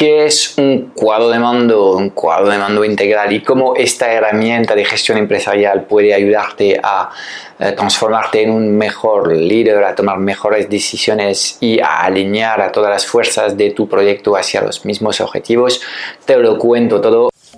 qué es un cuadro de mando, un cuadro de mando integral y cómo esta herramienta de gestión empresarial puede ayudarte a eh, transformarte en un mejor líder, a tomar mejores decisiones y a alinear a todas las fuerzas de tu proyecto hacia los mismos objetivos. Te lo cuento todo.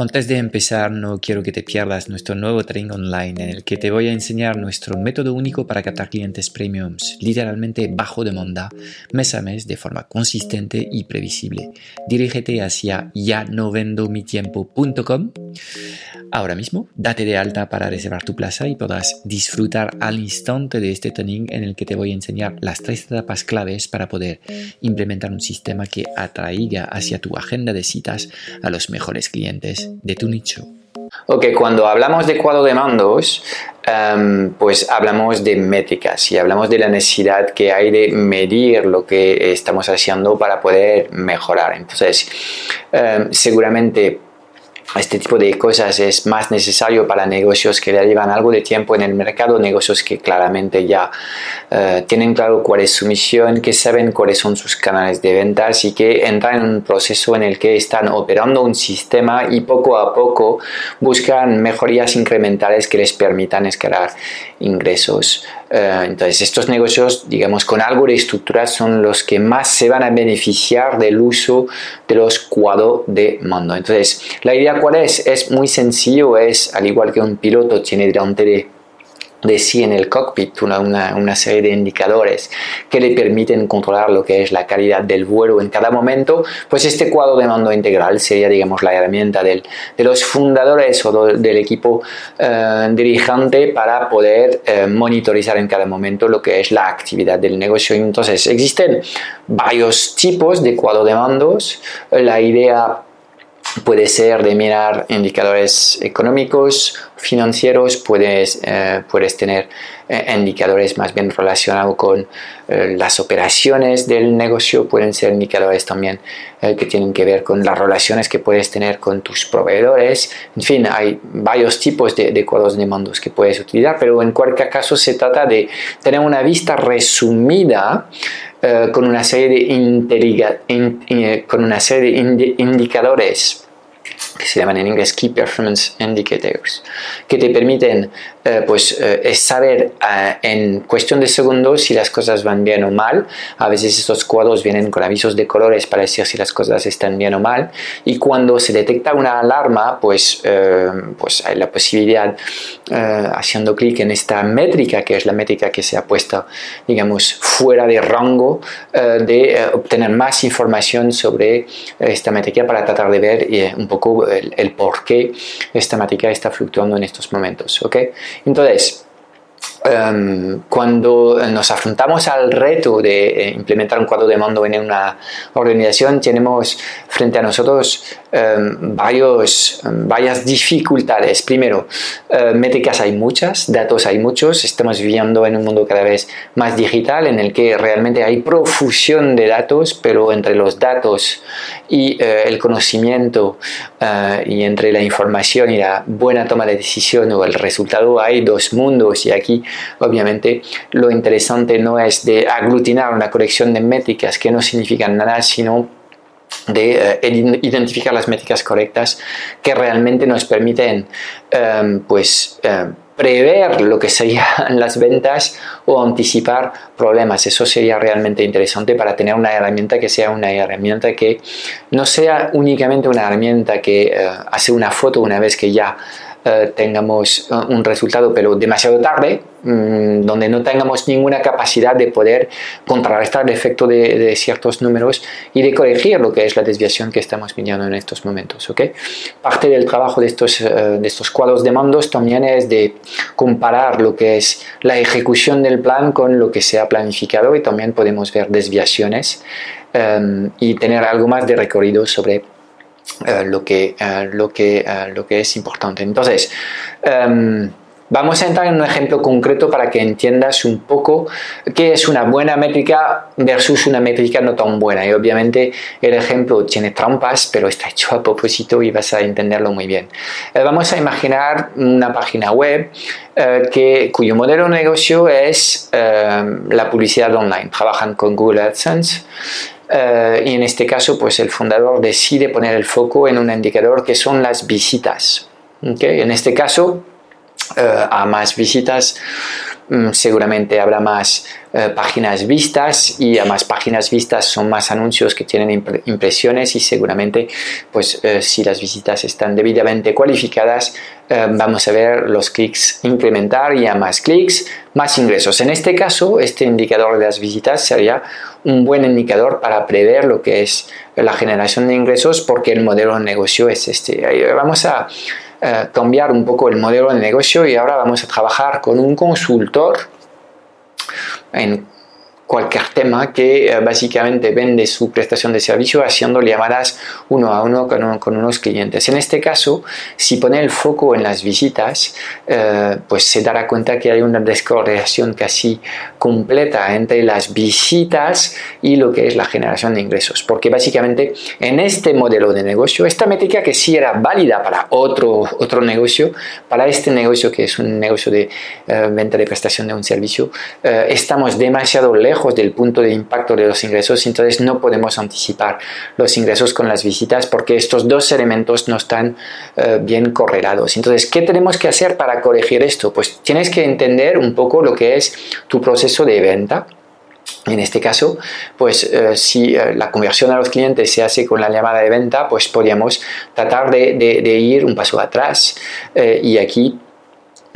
Antes de empezar, no quiero que te pierdas nuestro nuevo training online en el que te voy a enseñar nuestro método único para captar clientes premiums, literalmente bajo demanda, mes a mes de forma consistente y previsible. Dirígete hacia ya no vendo mi tiempo.com Ahora mismo, date de alta para reservar tu plaza y podrás disfrutar al instante de este training en el que te voy a enseñar las tres etapas claves para poder implementar un sistema que atraiga hacia tu agenda de citas a los mejores clientes de tu nicho. Ok, cuando hablamos de cuadro de mandos, em, pues hablamos de métricas y hablamos de la necesidad que hay de medir lo que estamos haciendo para poder mejorar. Entonces, em, seguramente este tipo de cosas es más necesario para negocios que ya llevan algo de tiempo en el mercado, negocios que claramente ya eh, tienen claro cuál es su misión, que saben cuáles son sus canales de ventas y que entran en un proceso en el que están operando un sistema y poco a poco buscan mejorías incrementales que les permitan escalar ingresos. Eh, entonces, estos negocios, digamos, con algo de estructura son los que más se van a beneficiar del uso de los cuadros de mando. Entonces, la idea cuál es? Es muy sencillo, es al igual que un piloto tiene delante de de sí en el cockpit una, una, serie de indicadores que le permiten controlar lo que es la calidad del vuelo en cada momento, pues este cuadro de mando integral sería, digamos, la herramienta del, de los fundadores o del equipo eh, dirigente para poder eh, monitorizar en cada momento lo que es la actividad del negocio. Entonces, existen varios tipos de cuadro de mandos. La idea puede ser de mirar indicadores económicos, financieros, puedes, eh, puedes tener eh, indicadores más bien relacionados con eh, las operaciones del negocio, pueden ser indicadores también que tienen que ver con las relaciones que puedes tener con tus proveedores. En fin, hay varios tipos de, de cuadros de mandos que puedes utilizar, pero en cualquier caso se trata de tener una vista resumida con una serie de, con una serie de indicadores que se llaman en inglés Key Performance Indicators, que te permiten eh, pues, eh, saber eh, en cuestión de segundos si las cosas van bien o mal. A veces estos cuadros vienen con avisos de colores para decir si las cosas están bien o mal. Y cuando se detecta una alarma, pues, pues hay la posibilidad, haciendo clic en esta métrica, que es la métrica que se ha puesto, digamos, fuera de rango, de obtener más información sobre esta métrica para tratar de ver un poco el, por qué esta métrica está fluctuando en estos momentos. ¿okay? Entonces, em, cuando nos afrontamos al reto de eh, implementar un cuadro de mando en una organización, tenemos frente a nosotros em, varios, varias dificultades. Primero, eh, métricas hay muchas, datos hay muchos, estamos viviendo en un mundo cada vez más digital en el que realmente hay profusión de datos, pero entre los datos y eh, el conocimiento eh, y entre la información y la buena toma de decisión o el resultado hay dos mundos y aquí obviamente lo interesante no es de aglutinar una colección de métricas que no significan nada, sino de eh, identificar las métricas correctas que realmente nos permiten em, pues em, prever lo que serían las ventas o anticipar problemas. Eso sería realmente interesante para tener una herramienta que sea una herramienta que no sea únicamente una herramienta que eh, hace una foto una vez que ya eh, tengamos un resultado, pero demasiado tarde, Mm, donde no tengamos ninguna capacidad de poder contrarrestar el efecto de, ciertos números y de corregir lo que es la desviación que estamos viendo en estos momentos. ¿okay? Parte del trabajo de estos, eh, de estos cuadros de mandos también es de comparar lo que es la ejecución del plan con lo que se ha planificado y también podemos ver desviaciones em, y tener algo más de recorrido sobre eh, lo, que, eh, lo, que, lo que es importante. Entonces, em, Vamos a entrar en un ejemplo concreto para que entiendas un poco qué es una buena métrica versus una métrica no tan buena. Y obviamente el ejemplo tiene trampas, pero está hecho a propósito y vas a entenderlo muy bien. Eh, vamos a imaginar una página web eh, que, cuyo modelo de negocio es eh, la publicidad online. Trabajan con Google AdSense. Y en este caso, pues el fundador decide poner el foco en un indicador que son las visitas. En este caso, eh, a más visitas, seguramente habrá más eh, páginas vistas y a más páginas vistas son más anuncios que tienen impresiones y seguramente pues eh, si las visitas están debidamente cualificadas vamos a ver los clics incrementar y a más clics más ingresos. En este caso este indicador de las visitas sería un buen indicador para prever lo que es la generación de ingresos porque el modelo de negocio es este. Vamos a eh, cambiar un poco el modelo de negocio y ahora vamos a trabajar con un consultor en cualquier tema que eh, básicamente vende su prestación de servicio haciendo llamadas uno a uno con, unos clientes. En este caso, si pone el foco en las visitas, eh, pues se dará cuenta que hay una descorrelación casi completa entre las visitas y lo que es la generación de ingresos. Porque básicamente en este modelo de negocio, esta métrica que sí era válida para otro, otro negocio, para este negocio que es un negocio de eh, venta de prestación de un servicio, estamos demasiado lejos del punto de impacto de los ingresos, entonces no podemos anticipar los ingresos con las visitas porque estos dos elementos no están eh, bien correlados. Entonces, ¿qué tenemos que hacer para corregir esto? Pues tienes que entender un poco lo que es tu proceso de venta. En este caso, pues eh, si eh, la conversión a los clientes se hace con la llamada de venta, pues podríamos tratar de, ir un paso atrás y aquí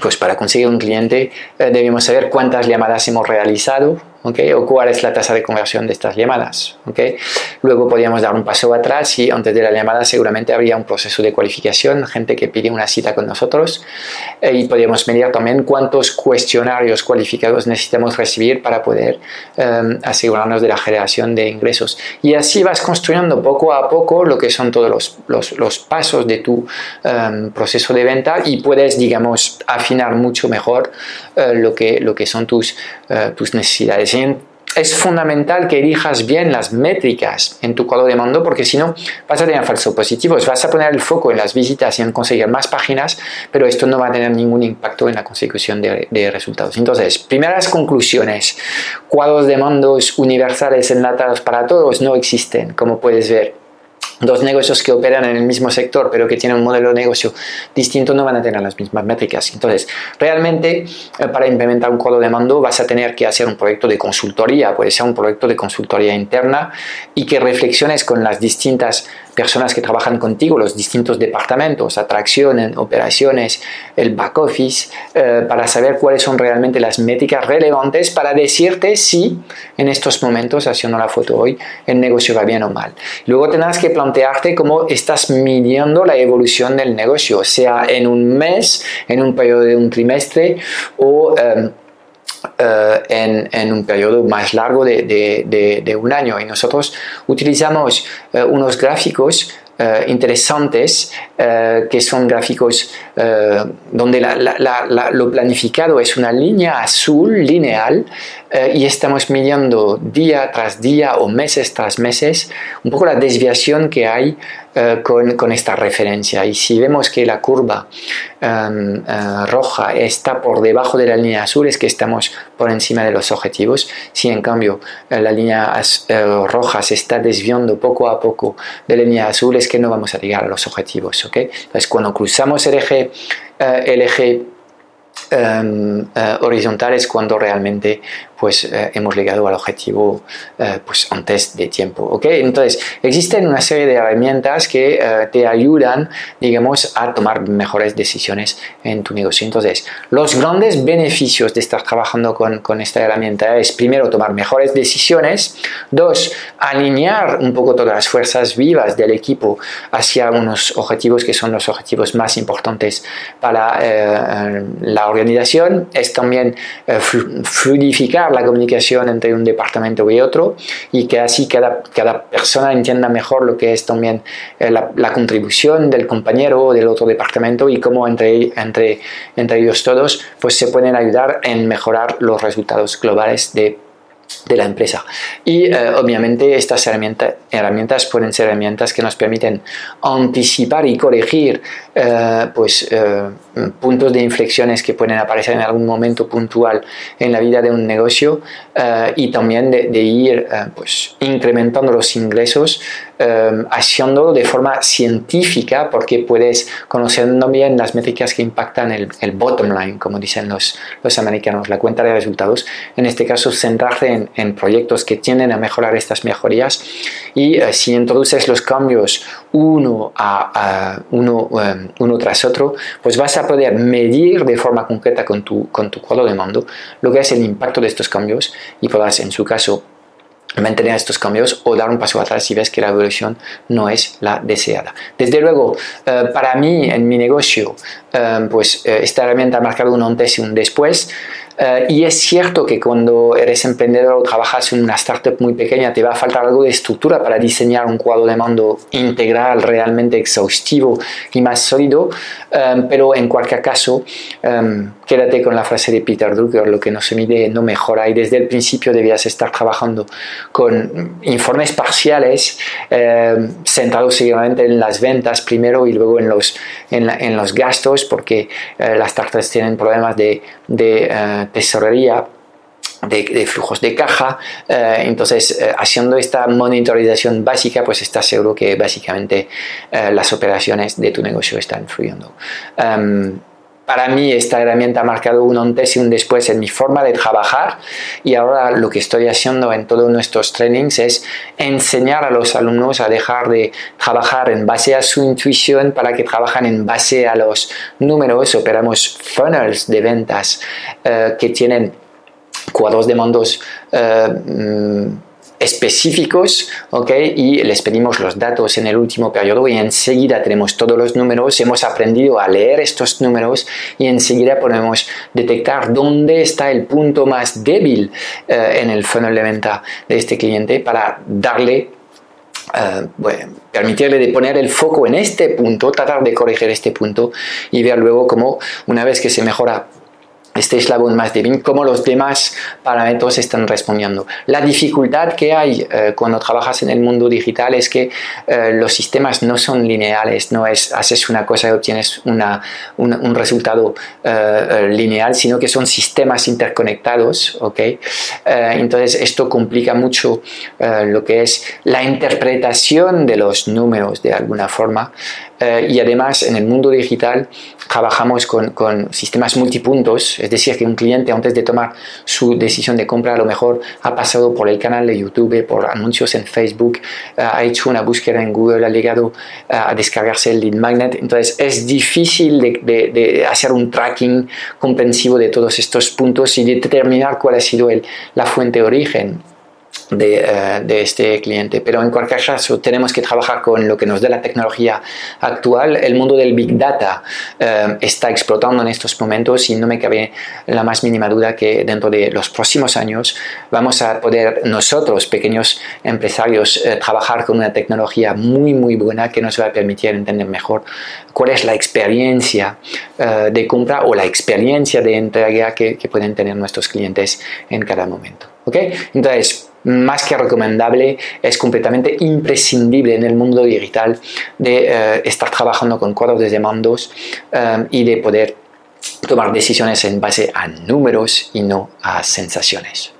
pues para conseguir un cliente debemos saber cuántas llamadas hemos realizado, o cuál es la tasa de conversión de estas llamadas. Luego podríamos dar un paso atrás y antes de la llamada seguramente habría un proceso de cualificación, gente que pide una cita con nosotros eh, y podríamos medir también cuántos cuestionarios cualificados necesitamos recibir para poder em, asegurarnos de la generación de ingresos. Y así vas construyendo poco a poco lo que son todos los, los, los pasos de tu em, proceso de venta y puedes, digamos, afinar mucho mejor eh, lo, que, lo que son tus, eh, tus necesidades es fundamental que elijas bien las métricas en tu cuadro de mando porque si no vas a tener falsos positivos, vas a poner el foco en las visitas y en conseguir más páginas, pero esto no va a tener ningún impacto en la consecución de, de resultados. Entonces, primeras conclusiones, cuadros de mandos universales enlatados para todos no existen, como puedes ver dos negocios que operan en el mismo sector pero que tienen un modelo de negocio distinto no van a tener las mismas métricas. Entonces, realmente eh, para implementar un cuadro de mando vas a tener que hacer un proyecto de consultoría, puede ser un proyecto de consultoría interna y que reflexiones con las distintas personas que trabajan contigo, los distintos departamentos, atracciones, operaciones, el back office, eh, para saber cuáles son realmente las métricas relevantes para decirte si en estos momentos, haciendo la foto hoy, el negocio va bien o mal. Luego tendrás que plantearte cómo estás midiendo la evolución del negocio, sea en un mes, en un periodo de un trimestre o... Eh, eh, en, un periodo más largo de, un año. Y nosotros utilizamos eh, unos gráficos eh, interesantes que son gráficos donde la, la, lo planificado es una línea azul lineal y estamos midiendo día tras día o meses tras meses un poco la desviación que hay eh, con, esta referencia. Y si vemos que la curva em, eh, roja está por debajo de la línea azul, es que estamos por encima de los objetivos. Si en cambio eh, la línea roja se está desviando poco a poco de la línea azul, es que no vamos a llegar a los objetivos. ¿okay? Entonces, cuando cruzamos el eje, el eje em, horizontal es cuando realmente pues eh, hemos llegado al objetivo eh, pues antes de tiempo. ¿ok? Entonces, existen una serie de herramientas que eh, te ayudan, digamos, a tomar mejores decisiones en tu negocio. Entonces, los grandes beneficios de estar trabajando con, con esta herramienta es, primero, tomar mejores decisiones, dos, alinear un poco todas las fuerzas vivas del equipo hacia unos objetivos que son los objetivos más importantes para la organización, es también eh, la comunicación entre un departamento y otro y que así cada, cada persona entienda mejor lo que es también eh, la, la, contribución del compañero o del otro departamento y cómo entre, entre, entre ellos todos pues se pueden ayudar en mejorar los resultados globales de de la empresa. Y eh, obviamente estas herramientas, herramientas pueden ser herramientas que nos permiten anticipar y corregir eh, pues, eh, puntos de inflexiones que pueden aparecer en algún momento puntual en la vida de un negocio y también de, ir pues, incrementando los ingresos haciéndolo de forma científica porque puedes conocer bien las métricas que impactan el, el bottom line, como dicen los, los americanos, la cuenta de resultados. En este caso, centrarse en en, proyectos que tienden a mejorar estas mejorías y eh, si introduces los cambios uno, a, eh, uno, tras otro, pues vas a poder medir de forma concreta con tu, con tu cuadro de mando lo que es el impacto de estos cambios y podrás en su caso mantener estos cambios o dar un paso atrás si ves que la evolución no es la deseada. Desde luego, eh, para mí en mi negocio, pues esta herramienta ha marcado un antes y un después. Eh, y es cierto que cuando eres emprendedor o trabajas en una startup muy pequeña te va a faltar algo de estructura para diseñar un cuadro de mando integral, realmente exhaustivo y más sólido, eh, pero en cualquier caso, eh, quédate con la frase de Peter Drucker, lo que no se mide no mejora y desde el principio debías estar trabajando con informes parciales centrados seguramente en las ventas primero y luego en los, en, los gastos porque las startups tienen problemas de, de tesorería de, flujos de caja. Eh, entonces, eh, haciendo esta monitorización básica, pues estás seguro que básicamente eh, las operaciones de tu negocio están fluyendo. Em, para mí esta herramienta ha marcado un antes y un después en mi forma de trabajar y ahora lo que estoy haciendo en todos nuestros trainings es enseñar a los alumnos a dejar de trabajar en base a su intuición para que trabajen en base a los números. Operamos funnels de ventas eh, que tienen cuadros de mandos eh, mm, específicos, ¿ok? Y les pedimos los datos en el último periodo y enseguida tenemos todos los números, hemos aprendido a leer estos números y enseguida podemos detectar dónde está el punto más débil eh, en el funnel de venta de este cliente para darle Uh, bueno, permitirle de poner el foco en este punto, tratar de corregir este punto y ver luego cómo una vez que se mejora este eslabón más débil, cómo los demás parámetros están respondiendo. La dificultad que hay eh, cuando trabajas en el mundo digital es que eh, los sistemas no son lineales, no es haces una cosa y obtienes una, un resultado eh, lineal, sino que son sistemas interconectados, ¿ok? entonces esto complica mucho lo que es la interpretación de los números de alguna forma y además en el mundo digital trabajamos con, con sistemas multipuntos, es decir, que un cliente antes de tomar su decisión de compra a lo mejor ha pasado por el canal de YouTube, por anuncios en Facebook, eh, ha hecho una búsqueda en Google, ha llegado eh, a descargarse el lead magnet. Entonces es difícil de, de, hacer un tracking comprensivo de todos estos puntos y determinar cuál ha sido el, la fuente de origen. Eh, de, este cliente. Pero en cualquier caso, tenemos que trabajar con lo que nos da la tecnología actual. El mundo del Big Data eh, está explotando en estos momentos y no me cabe la más mínima duda que dentro de los próximos años vamos a poder nosotros, pequeños empresarios, eh, trabajar con una tecnología muy, muy buena que nos va a permitir entender mejor cuál es la experiencia de compra o la experiencia de entrega que, que pueden tener nuestros clientes en cada momento. ¿ok? Entonces, más que recomendable, es completamente imprescindible en el mundo digital de eh, estar trabajando con cuadros de mandos eh, y de poder tomar decisiones en base a números y no a sensaciones